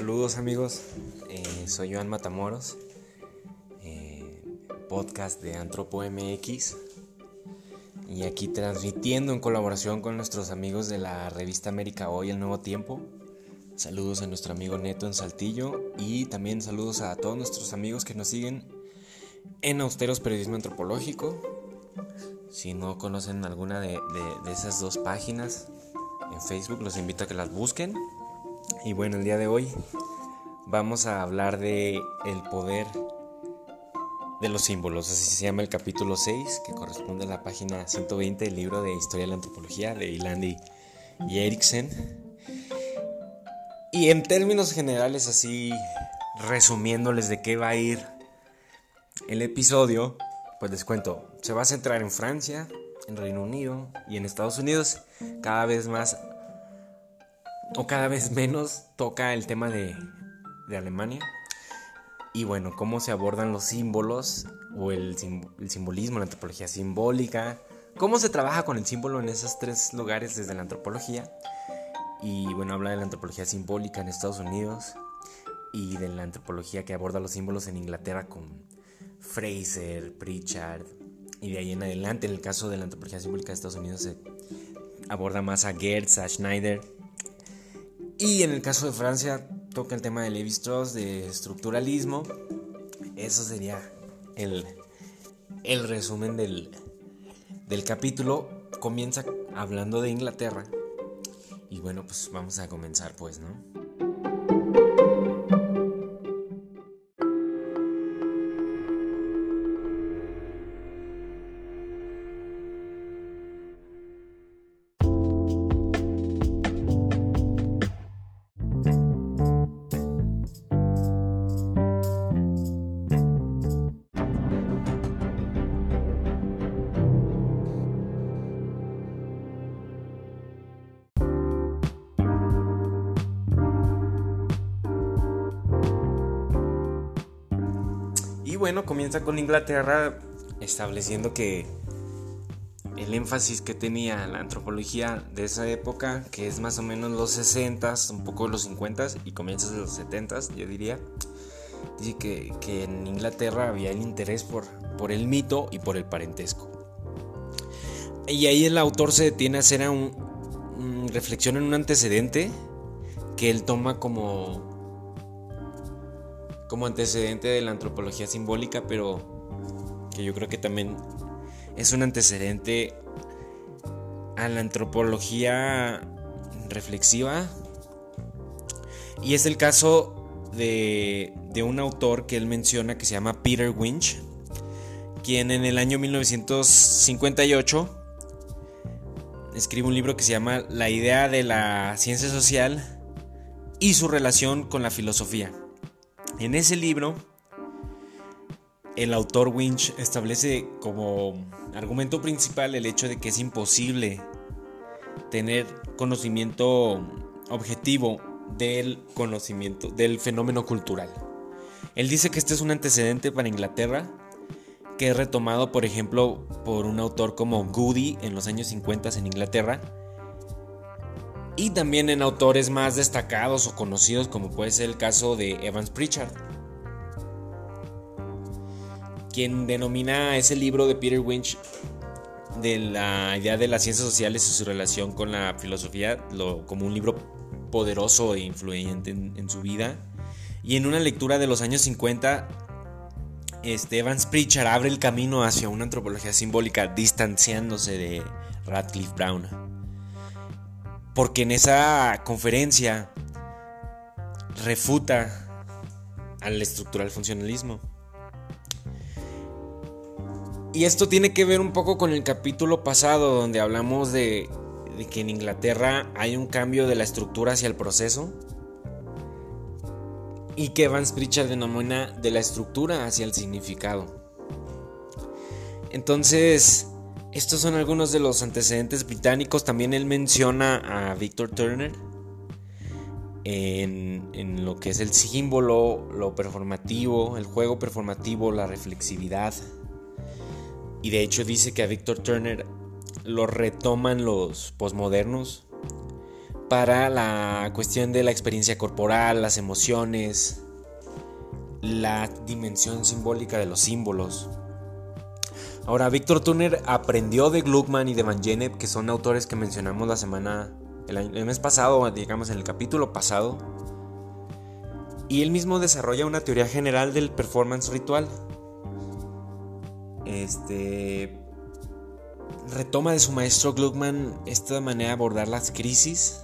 Saludos amigos, eh, soy Joan Matamoros, eh, podcast de Antropo MX y aquí transmitiendo en colaboración con nuestros amigos de la revista América Hoy, El Nuevo Tiempo. Saludos a nuestro amigo Neto en Saltillo y también saludos a todos nuestros amigos que nos siguen en Austeros Periodismo Antropológico. Si no conocen alguna de esas dos páginas en Facebook, los invito a que las busquen y bueno, el día de hoy vamos a hablar de el poder de los símbolos, así se llama el capítulo 6, que corresponde a la página 120 del libro de Historia de la Antropología de Ilandi y Eriksen. Y en términos generales, así resumiéndoles de qué va a ir el episodio, pues les cuento, se va a centrar en Francia, en Reino Unido y en Estados Unidos, cada vez más o cada vez menos toca el tema de, Alemania. Y bueno, cómo se abordan los símbolos o el, el, simbolismo, la antropología simbólica, cómo se trabaja con el símbolo en esos tres lugares desde la antropología. Y bueno, habla de la antropología simbólica en Estados Unidos y de la antropología que aborda los símbolos en Inglaterra con Fraser, Pritchard. Y de ahí en adelante, en el caso de la antropología simbólica de Estados Unidos, se aborda más a Gertz, a Schneider y en el caso de Francia toca el tema de Levi Strauss, de estructuralismo. Eso sería el, el resumen del, del capítulo. Comienza hablando de Inglaterra. Y bueno, pues vamos a comenzar pues, ¿no? Bueno, comienza con Inglaterra estableciendo que el énfasis que tenía la antropología de esa época, que es más o menos los 60, un poco los 50 y comienzos de los 70, yo diría, dice que, en Inglaterra había el interés por, por el mito y por el parentesco. Y ahí el autor se detiene a hacer un reflexión en un antecedente que él toma como como antecedente de la antropología simbólica, pero que yo creo que también es un antecedente a la antropología reflexiva. Y es el caso de, un autor que él menciona que se llama Peter Winch, quien en el año 1958 escribe un libro que se llama La idea de la ciencia social y su relación con la filosofía. En ese libro, el autor Winch establece como argumento principal el hecho de que es imposible tener conocimiento objetivo del conocimiento del fenómeno cultural. Él dice que este es un antecedente para Inglaterra que es retomado, por ejemplo, por un autor como Goody en los años 50 en Inglaterra y también en autores más destacados o conocidos como puede ser el caso de Evans Pritchard, quien denomina ese libro de Peter Winch de la idea de las ciencias sociales y su relación con la filosofía como un libro poderoso e influyente en, su vida. Y en una lectura de los años 50, este Evans Pritchard abre el camino hacia una antropología simbólica distanciándose de Radcliffe Brown porque en esa conferencia refuta al estructural funcionalismo. Y esto tiene que ver un poco con el capítulo pasado donde hablamos de, que en Inglaterra hay un cambio de la estructura hacia el proceso y que Evans Pritchard denomina de la estructura hacia el significado. Entonces, estos son algunos de los antecedentes británicos. También él menciona a Victor Turner en, lo que es el símbolo, lo performativo, el juego performativo, la reflexividad. Y de hecho dice que a Victor Turner lo retoman los posmodernos para la cuestión de la experiencia corporal, las emociones, la dimensión simbólica de los símbolos. Ahora, Víctor Turner aprendió de Gluckman y de Van Gennep, que son autores que mencionamos la semana, el, mes pasado, digamos en el capítulo pasado. Y él mismo desarrolla una teoría general del performance ritual. Este retoma de su maestro Gluckman esta manera de abordar las crisis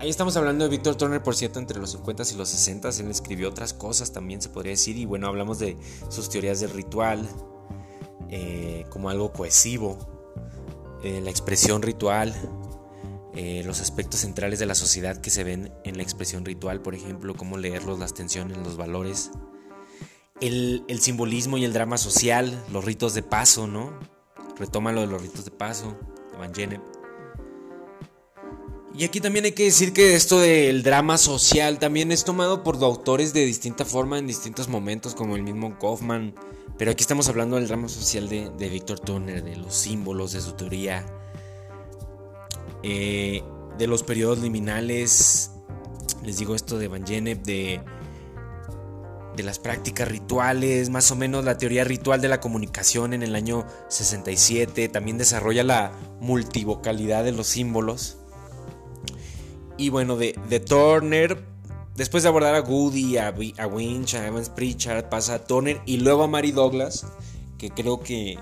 Ahí estamos hablando de Víctor Turner, por cierto, entre los 50 y los 60. Él escribió otras cosas también, se podría decir. Y bueno, hablamos de sus teorías del ritual eh, como algo cohesivo, eh, la expresión ritual, eh, los aspectos centrales de la sociedad que se ven en la expresión ritual, por ejemplo, cómo leerlos, las tensiones, los valores. El, el simbolismo y el drama social, los ritos de paso, ¿no? Retoma lo de los ritos de paso, de Van Gennep. Y aquí también hay que decir que esto del drama social también es tomado por autores de distinta forma en distintos momentos, como el mismo Kaufman. Pero aquí estamos hablando del drama social de, de Victor Turner, de los símbolos, de su teoría, eh, de los periodos liminales. Les digo esto de Van Gennep, de, de las prácticas rituales, más o menos la teoría ritual de la comunicación en el año 67. También desarrolla la multivocalidad de los símbolos. Y bueno, de, Turner, después de abordar a Goody, a, Winch, a Evans Pritchard, pasa a Turner y luego a Mary Douglas, que creo que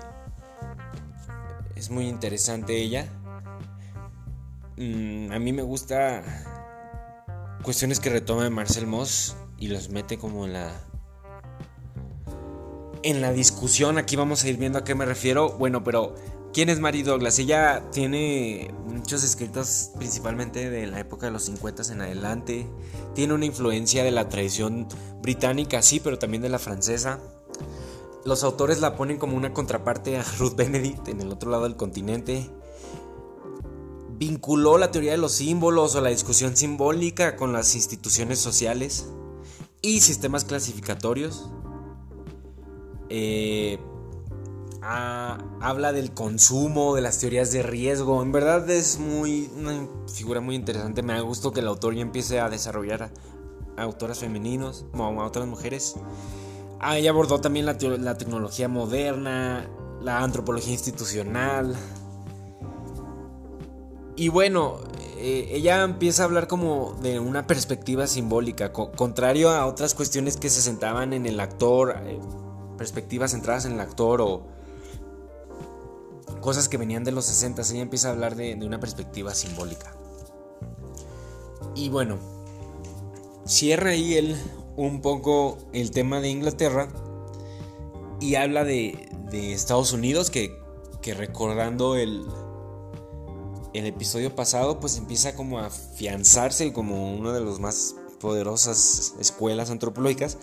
es muy interesante ella. Mm, a mí me gusta cuestiones que retoma Marcel Moss y los mete como en la en la discusión. Aquí vamos a ir viendo a qué me refiero. Bueno, pero ¿Quién es Mary Douglas? Ella tiene muchos escritos principalmente de la época de los 50 en adelante. Tiene una influencia de la tradición británica, sí, pero también de la francesa. Los autores la ponen como una contraparte a Ruth Benedict en el otro lado del continente. Vinculó la teoría de los símbolos o la discusión simbólica con las instituciones sociales y sistemas clasificatorios. Eh, habla del consumo, de las teorías de riesgo. En verdad es muy una figura muy interesante. Me da gusto que el autor ya empiece a desarrollar a, autoras femeninos, o a otras mujeres. Ah, ella abordó también la, tecnología moderna, la antropología institucional. Y bueno, eh, ella empieza a hablar como de una perspectiva simbólica, contrario a otras cuestiones que se sentaban en el actor, eh, perspectivas centradas en el actor o cosas que venían de los 60, ella empieza a hablar de, una perspectiva simbólica. Y bueno, cierra ahí él un poco el tema de Inglaterra y habla de, Estados Unidos que, recordando el, el episodio pasado pues empieza como a afianzarse como una de las más poderosas escuelas antropológicas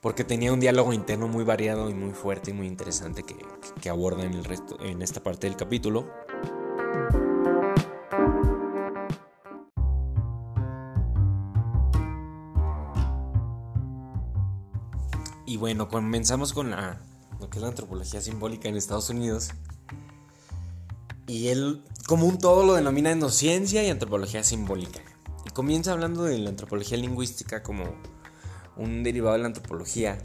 porque tenía un diálogo interno muy variado y muy fuerte y muy interesante que, aborda en, el resto, en esta parte del capítulo. Y bueno, comenzamos con la, lo que es la antropología simbólica en Estados Unidos. Y él, como un todo, lo denomina endociencia y antropología simbólica. Y comienza hablando de la antropología lingüística como un derivado de la antropología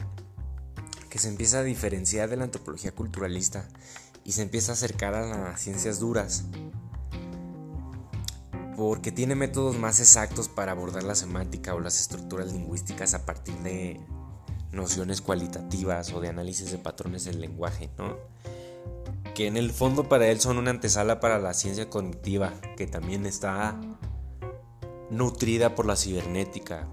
que se empieza a diferenciar de la antropología culturalista y se empieza a acercar a las ciencias duras porque tiene métodos más exactos para abordar la semántica o las estructuras lingüísticas a partir de nociones cualitativas o de análisis de patrones del lenguaje, ¿no? Que en el fondo para él son una antesala para la ciencia cognitiva, que también está nutrida por la cibernética,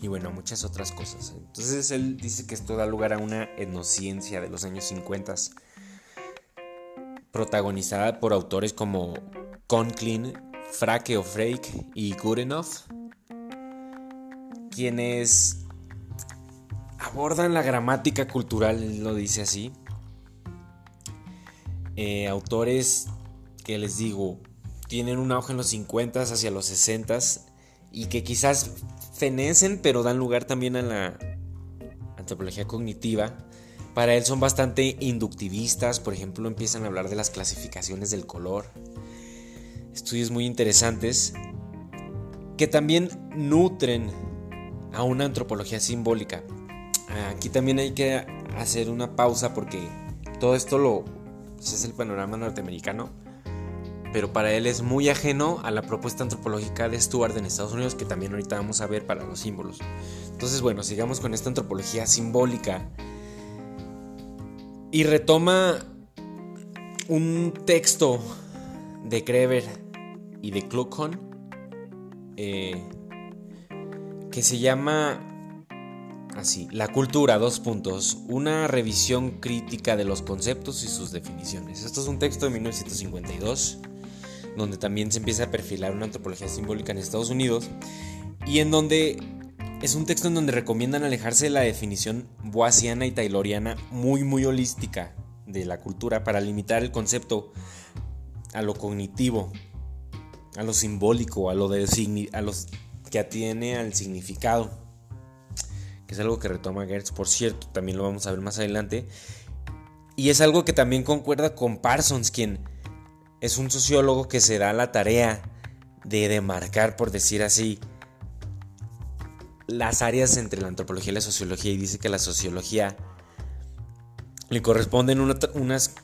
y bueno, muchas otras cosas. Entonces él dice que esto da lugar a una etnociencia de los años 50, protagonizada por autores como Conklin, Frake o Frake y Goodenough, quienes abordan la gramática cultural, él lo dice así. Eh, autores que les digo, tienen un auge en los 50 hacia los 60 y que quizás fenecen, pero dan lugar también a la antropología cognitiva. Para él son bastante inductivistas, por ejemplo, empiezan a hablar de las clasificaciones del color. estudios muy interesantes que también nutren a una antropología simbólica. Aquí también hay que hacer una pausa porque todo esto lo pues, es el panorama norteamericano, pero para él es muy ajeno a la propuesta antropológica de Stuart en Estados Unidos que también ahorita vamos a ver para los símbolos. Entonces, bueno, sigamos con esta antropología simbólica y retoma un texto de Kreber y de Kluckhohn eh, que se llama así, La cultura, dos puntos, una revisión crítica de los conceptos y sus definiciones. Esto es un texto de 1952, donde también se empieza a perfilar una antropología simbólica en Estados Unidos, y en donde es un texto en donde recomiendan alejarse de la definición boasiana y tayloriana muy muy holística de la cultura para limitar el concepto a lo cognitivo, a lo simbólico, a lo, que atiene al significado, que es algo que retoma Gertz, por cierto, también lo vamos a ver más adelante, y es algo que también concuerda con Parsons, quien es un sociólogo que se da la tarea de demarcar, por decir así, las áreas entre la antropología y la sociología y dice que la sociología le corresponden unas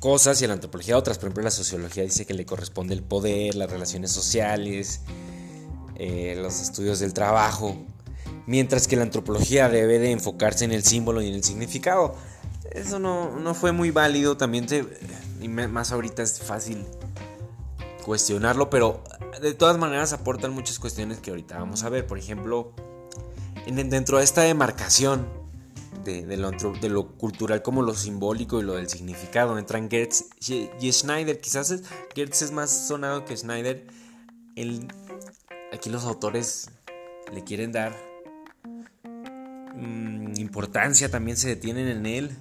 cosas y a la antropología otras. Por ejemplo, la sociología dice que le corresponde el poder, las relaciones sociales, eh, los estudios del trabajo, mientras que la antropología debe de enfocarse en el símbolo y en el significado. Eso no, no fue muy válido, también y más ahorita es fácil cuestionarlo, pero de todas maneras aportan muchas cuestiones que ahorita vamos a ver. Por ejemplo, dentro de esta demarcación de, lo, cultural como lo simbólico y lo del significado entran Gertz y, Schneider. Quizás es, Gertz es más sonado que Schneider. aquí los autores le quieren dar mm, importancia, también se detienen en él.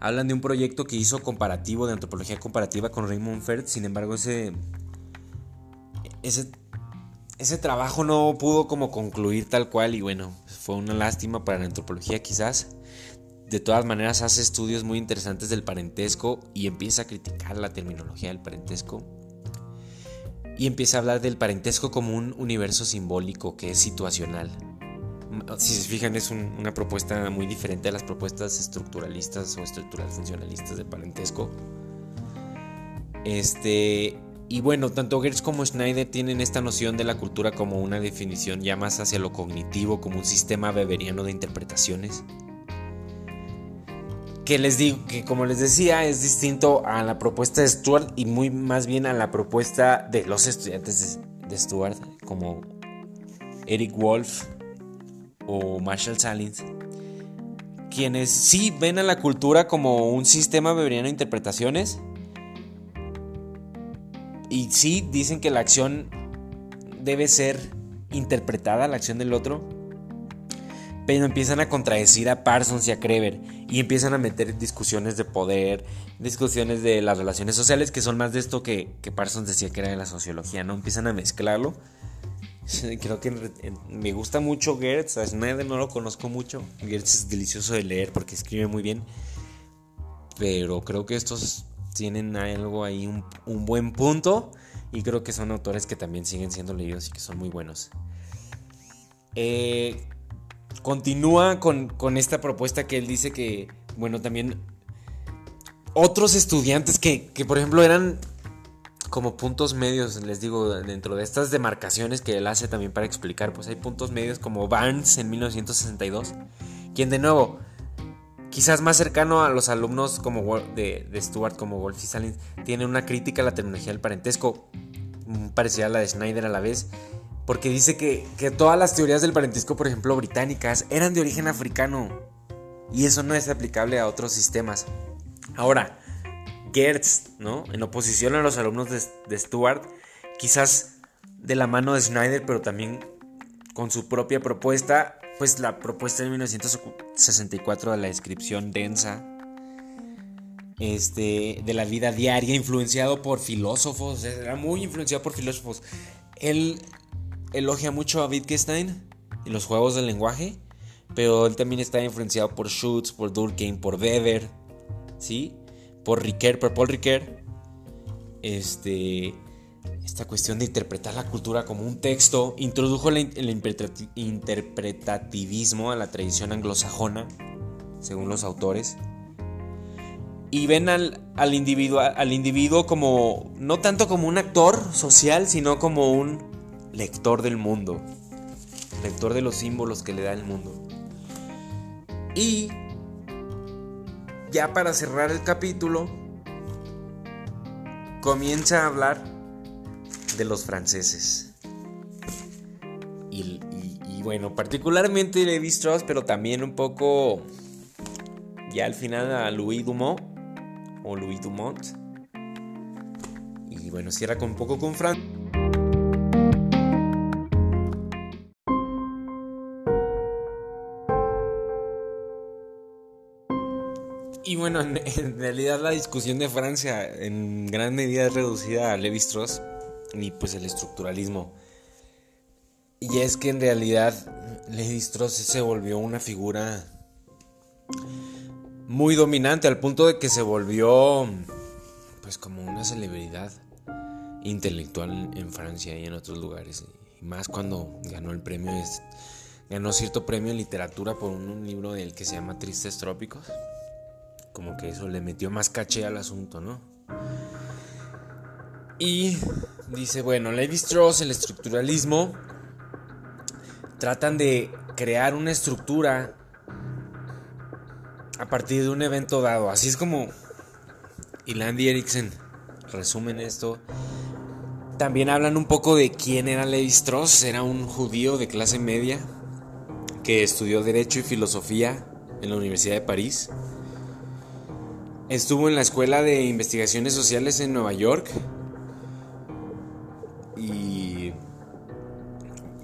Hablan de un proyecto que hizo comparativo, de antropología comparativa con Raymond Ferd. Sin embargo, ese ese, ese trabajo no pudo como concluir tal cual y bueno, fue una lástima para la antropología quizás. De todas maneras hace estudios muy interesantes del parentesco y empieza a criticar la terminología del parentesco. Y empieza a hablar del parentesco como un universo simbólico que es situacional. Si se fijan es una propuesta muy diferente a las propuestas estructuralistas o estructural funcionalistas de parentesco. Este, y bueno, tanto Gertz como Schneider tienen esta noción de la cultura como una definición ya más hacia lo cognitivo, como un sistema beberiano de interpretaciones. Que les digo, que como les decía, es distinto a la propuesta de Stuart y muy más bien a la propuesta de los estudiantes de, Stuart, como Eric Wolf o Marshall Salins, quienes sí ven a la cultura como un sistema beberiano de interpretaciones y sí dicen que la acción debe ser interpretada, la acción del otro. Pero empiezan a contradecir a Parsons y a Kreber. Y empiezan a meter discusiones de poder, discusiones de las relaciones sociales, que son más de esto que, que Parsons decía que era de la sociología, ¿no? Empiezan a mezclarlo. Creo que me gusta mucho Gertz. A no lo conozco mucho. Gertz es delicioso de leer porque escribe muy bien. Pero creo que estos tienen algo ahí, un, buen punto. Y creo que son autores que también siguen siendo leídos y que son muy buenos. Eh, continúa con, esta propuesta que él dice que, bueno, también otros estudiantes que, que, por ejemplo, eran como puntos medios, les digo, dentro de estas demarcaciones que él hace también para explicar, pues hay puntos medios como Barnes en 1962, quien de nuevo quizás más cercano a los alumnos como de, de Stuart como Wolf y Salins, tiene una crítica a la terminología del parentesco, mm, parecida a la de Schneider a la vez, porque dice que, todas las teorías del parentesco, por ejemplo, británicas, eran de origen africano, y eso no es aplicable a otros sistemas. Ahora, Gertz, ¿no? En oposición a los alumnos de, de Stuart, quizás de la mano de Schneider, pero también con su propia propuesta, pues la propuesta de 1964 de la descripción densa este, de la vida diaria, influenciado por filósofos, era muy influenciado por filósofos. Él elogia mucho a Wittgenstein en los juegos del lenguaje, pero él también está influenciado por Schutz, por Durkheim, por Weber, ¿sí? Por Ricoeur, por Paul Ricoeur. Este, esta cuestión de interpretar la cultura como un texto, introdujo el, interpretativismo a la tradición anglosajona, según los autores, y ven al, al, individuo, al individuo como, no tanto como un actor social, sino como un lector del mundo, lector de los símbolos que le da el mundo. Y ya para cerrar el capítulo, comienza a hablar de los franceses. Y, bueno, particularmente Levi Strauss, pero también un poco ya al final a Louis Dumont o Louis Dumont. Y bueno, cierra con un poco con Francia. En, realidad la discusión de Francia en gran medida es reducida a Levi Strauss y pues el estructuralismo. Y es que en realidad Levi Strauss se volvió una figura muy dominante al punto de que se volvió pues como una celebridad intelectual en Francia y en otros lugares. Más cuando ganó el premio, ganó cierto premio en literatura por un libro del que se llama Tristes Trópicos como que eso le metió más caché al asunto, ¿no? Y dice, bueno, Levi Strauss, el estructuralismo, tratan de crear una estructura a partir de un evento dado. Así es como Ilandy Eriksen resumen esto. También hablan un poco de quién era Levi Strauss. Era un judío de clase media que estudió Derecho y Filosofía en la Universidad de París. Estuvo en la Escuela de Investigaciones Sociales en Nueva York. Y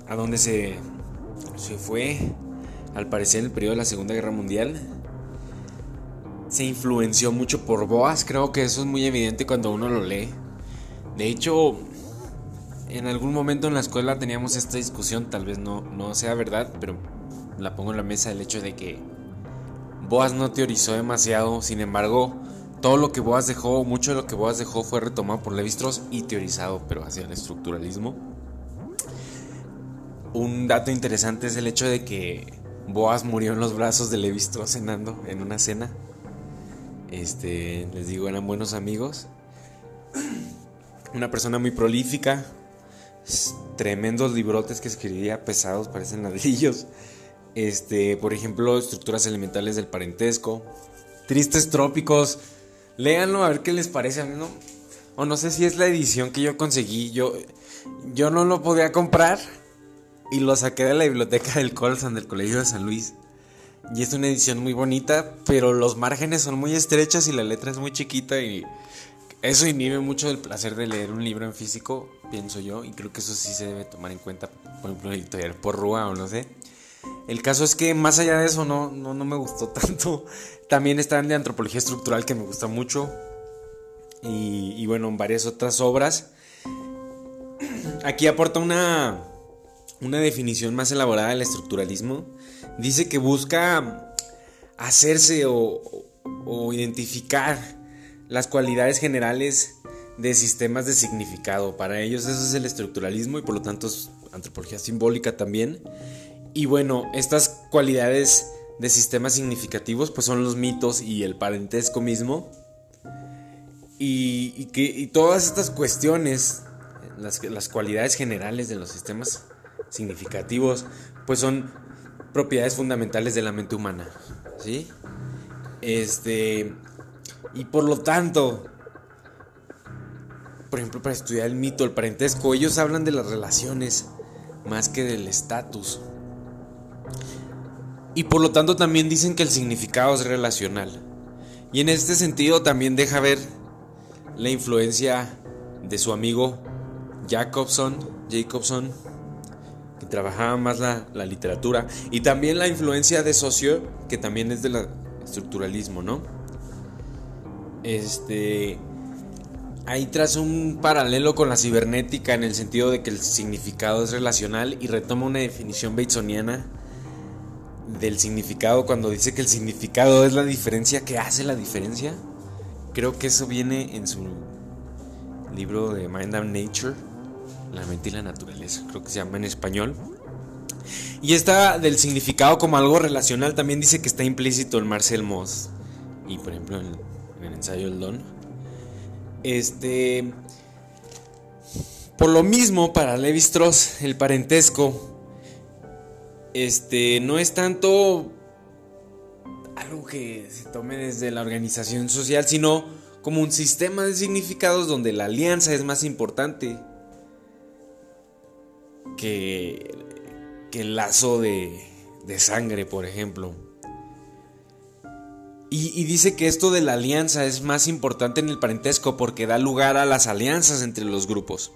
a donde se, se fue, al parecer, en el periodo de la Segunda Guerra Mundial. Se influenció mucho por Boas, creo que eso es muy evidente cuando uno lo lee. De hecho, en algún momento en la escuela teníamos esta discusión, tal vez no, no sea verdad, pero la pongo en la mesa el hecho de que Boas no teorizó demasiado, sin embargo, todo lo que Boas dejó, mucho de lo que Boas dejó fue retomado por levi y teorizado, pero hacia el estructuralismo. Un dato interesante es el hecho de que Boas murió en los brazos de levi cenando en una cena. Este, les digo, eran buenos amigos. Una persona muy prolífica, tremendos librotes que escribía pesados, parecen ladrillos. Este, por ejemplo, estructuras elementales del parentesco. Tristes trópicos. Léanlo a ver qué les parece. No. O no sé si es la edición que yo conseguí. Yo, yo no lo podía comprar. Y lo saqué de la biblioteca del Colson del Colegio de San Luis. Y es una edición muy bonita. Pero los márgenes son muy estrechas y la letra es muy chiquita. Y eso inhibe mucho el placer de leer un libro en físico, pienso yo. Y creo que eso sí se debe tomar en cuenta. Por ejemplo, editorial por Rúa o no sé. El caso es que más allá de eso no, no, me gustó tanto. También están de antropología estructural que me gusta mucho. Y, y bueno, varias otras obras. Aquí aporta una, una definición más elaborada del estructuralismo. Dice que busca hacerse o, o identificar las cualidades generales de sistemas de significado. Para ellos eso es el estructuralismo y por lo tanto es antropología simbólica también. Y bueno, estas cualidades de sistemas significativos pues son los mitos y el parentesco mismo. Y, que, todas estas cuestiones, las, las cualidades generales de los sistemas significativos, pues son propiedades fundamentales de la mente humana. ¿Sí? Este. Y por lo tanto, por ejemplo, para estudiar el mito, el parentesco, ellos hablan de las relaciones más que del estatus. Y por lo tanto también dicen que el significado es relacional. Y en este sentido también deja ver la influencia de su amigo Jacobson, Jacobson, que trabajaba más la, literatura, y también la influencia de Socio, que también es del estructuralismo, ¿no? Este. Ahí tras un paralelo con la cibernética en el sentido de que el significado es relacional y retoma una definición batesoniana del significado cuando dice que el significado es la diferencia que hace la diferencia. Creo que eso viene en su libro de Mind and Nature, La mente y la naturaleza, creo que se llama en español. Y esta del significado como algo relacional también dice que está implícito en Marcel Moss y por ejemplo en, el ensayo El Don. Este por lo mismo para Levi Strauss el parentesco este no es tanto algo que se tome desde la organización social, sino como un sistema de significados donde la alianza es más importante que, el lazo de, de sangre, por ejemplo. Y, dice que esto de la alianza es más importante en el parentesco porque da lugar a las alianzas entre los grupos.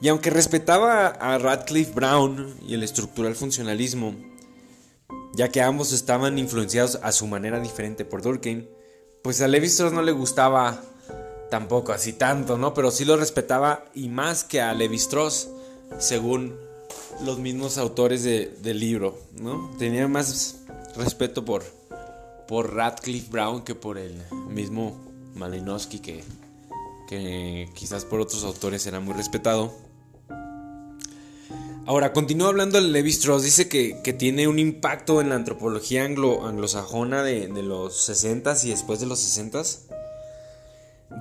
Y aunque respetaba a Radcliffe Brown y el estructural funcionalismo, ya que ambos estaban influenciados a su manera diferente por Durkheim, pues a Levi Strauss no le gustaba tampoco así tanto, ¿no? Pero sí lo respetaba y más que a Levi Strauss, según los mismos autores del libro, ¿no? Tenía más respeto por, por Radcliffe Brown que por el mismo Malinowski, que, que quizás por otros autores era muy respetado. Ahora, continúa hablando de Levi Strauss, dice que, tiene un impacto en la antropología anglo, anglosajona de, los 60s y después de los 60s.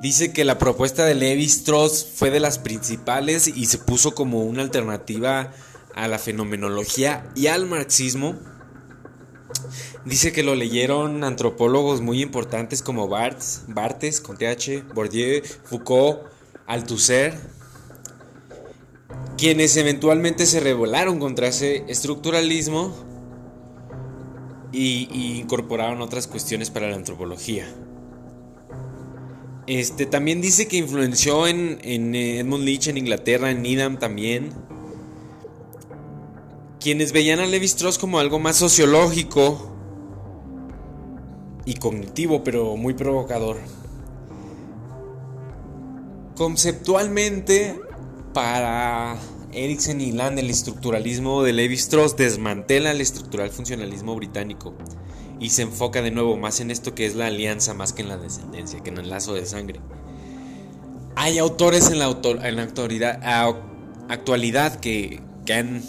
Dice que la propuesta de Levi Strauss fue de las principales y se puso como una alternativa a la fenomenología y al marxismo. Dice que lo leyeron antropólogos muy importantes como Barthes, Barthes con TH, Bourdieu, Foucault, Althusser, quienes eventualmente se rebelaron contra ese estructuralismo y, incorporaron otras cuestiones para la antropología. Este, también dice que influenció en, en Edmund Leach en Inglaterra, en Needham también. Quienes veían a Levi Strauss como algo más sociológico y cognitivo, pero muy provocador. Conceptualmente, para Eriksen y Land, el estructuralismo de Levi Strauss desmantela el estructural funcionalismo británico y se enfoca de nuevo más en esto que es la alianza más que en la descendencia, que en el lazo de sangre. Hay autores en la, en la actualidad que, han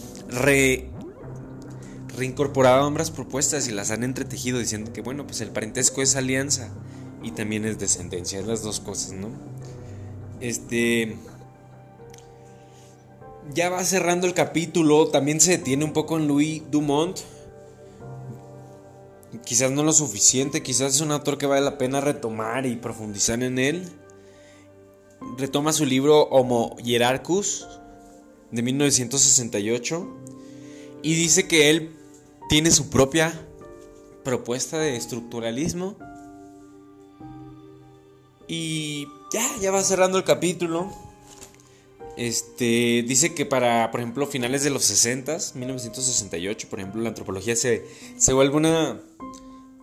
reincorporado ambas propuestas y las han entretejido diciendo que bueno, pues el parentesco es alianza y también es descendencia, es las dos cosas, ¿no? Este ya va cerrando el capítulo. También se detiene un poco en Louis Dumont. Quizás no lo suficiente, quizás es un autor que vale la pena retomar y profundizar en él. Retoma su libro Homo Hierarchus de 1968 y dice que él tiene su propia propuesta de estructuralismo. Y ya, ya va cerrando el capítulo. Este, dice que para, por ejemplo, finales de los 60, 1968, por ejemplo, la antropología se, se vuelve una,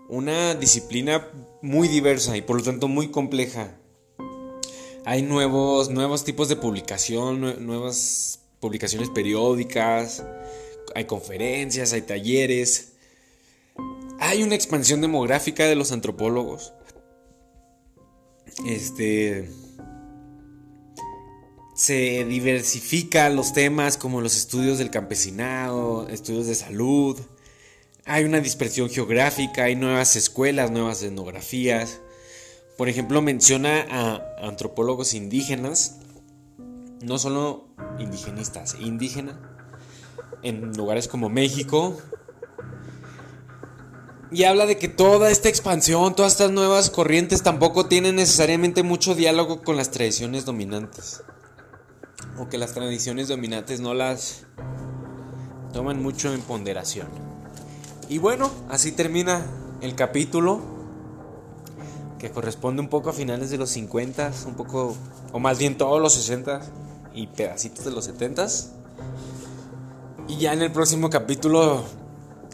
una disciplina muy diversa y por lo tanto muy compleja. Hay nuevos, nuevos tipos de publicación, nuevas publicaciones periódicas, hay conferencias, hay talleres. Hay una expansión demográfica de los antropólogos. Este se diversifica los temas como los estudios del campesinado, estudios de salud. Hay una dispersión geográfica, hay nuevas escuelas, nuevas etnografías. Por ejemplo, menciona a antropólogos indígenas, no solo indigenistas, indígenas, en lugares como México. Y habla de que toda esta expansión, todas estas nuevas corrientes tampoco tienen necesariamente mucho diálogo con las tradiciones dominantes o que las tradiciones dominantes no las toman mucho en ponderación. Y bueno, así termina el capítulo que corresponde un poco a finales de los 50, un poco, o más bien todos los 60 y pedacitos de los 70. Y ya en el próximo capítulo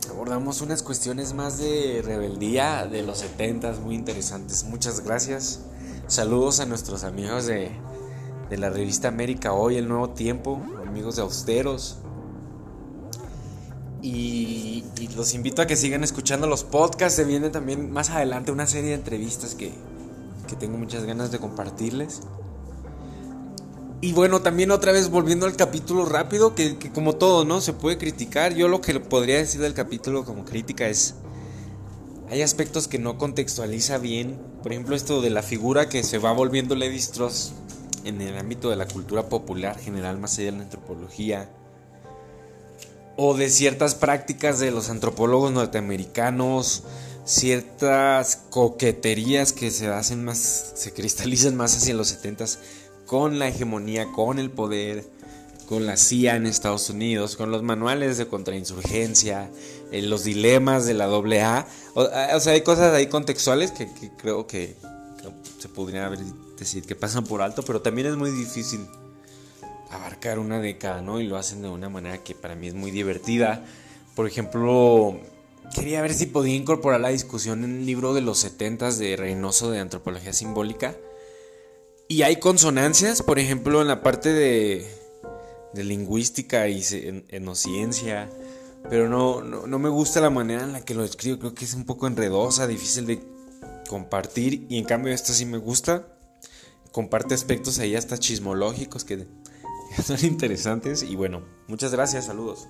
abordamos unas cuestiones más de rebeldía de los 70 muy interesantes. Muchas gracias. Saludos a nuestros amigos de de la revista América Hoy, El Nuevo Tiempo, amigos de Austeros. Y, los invito a que sigan escuchando los podcasts. Se viene también más adelante una serie de entrevistas que, que tengo muchas ganas de compartirles. Y bueno, también otra vez volviendo al capítulo rápido, que, como todo, ¿no? Se puede criticar. Yo lo que podría decir del capítulo como crítica es, hay aspectos que no contextualiza bien. Por ejemplo, esto de la figura que se va volviendo Levi Strauss en el ámbito de la cultura popular general, más allá de la antropología. O de ciertas prácticas de los antropólogos norteamericanos, ciertas coqueterías que se hacen más, se cristalizan más hacia los 70s con la hegemonía, con el poder, con la CIA en Estados Unidos, con los manuales de contrainsurgencia, eh, los dilemas de la AA. O, o, sea, hay cosas ahí contextuales que, que creo que, que, se podrían haber decir que pasan por alto, pero también es muy difícil abarcar una década, ¿no? Y lo hacen de una manera que para mí es muy divertida. Por ejemplo, quería ver si podía incorporar la discusión en el libro de los 70 de Reynoso de Antropología Simbólica y hay consonancias, por ejemplo, en la parte de, lingüística y enociencia, pero no, no, no, me gusta la manera en la que lo escribo, creo que es un poco enredosa, difícil de compartir, y en cambio esta sí me gusta, comparte aspectos ahí hasta chismológicos que son interesantes, y bueno, muchas gracias, saludos.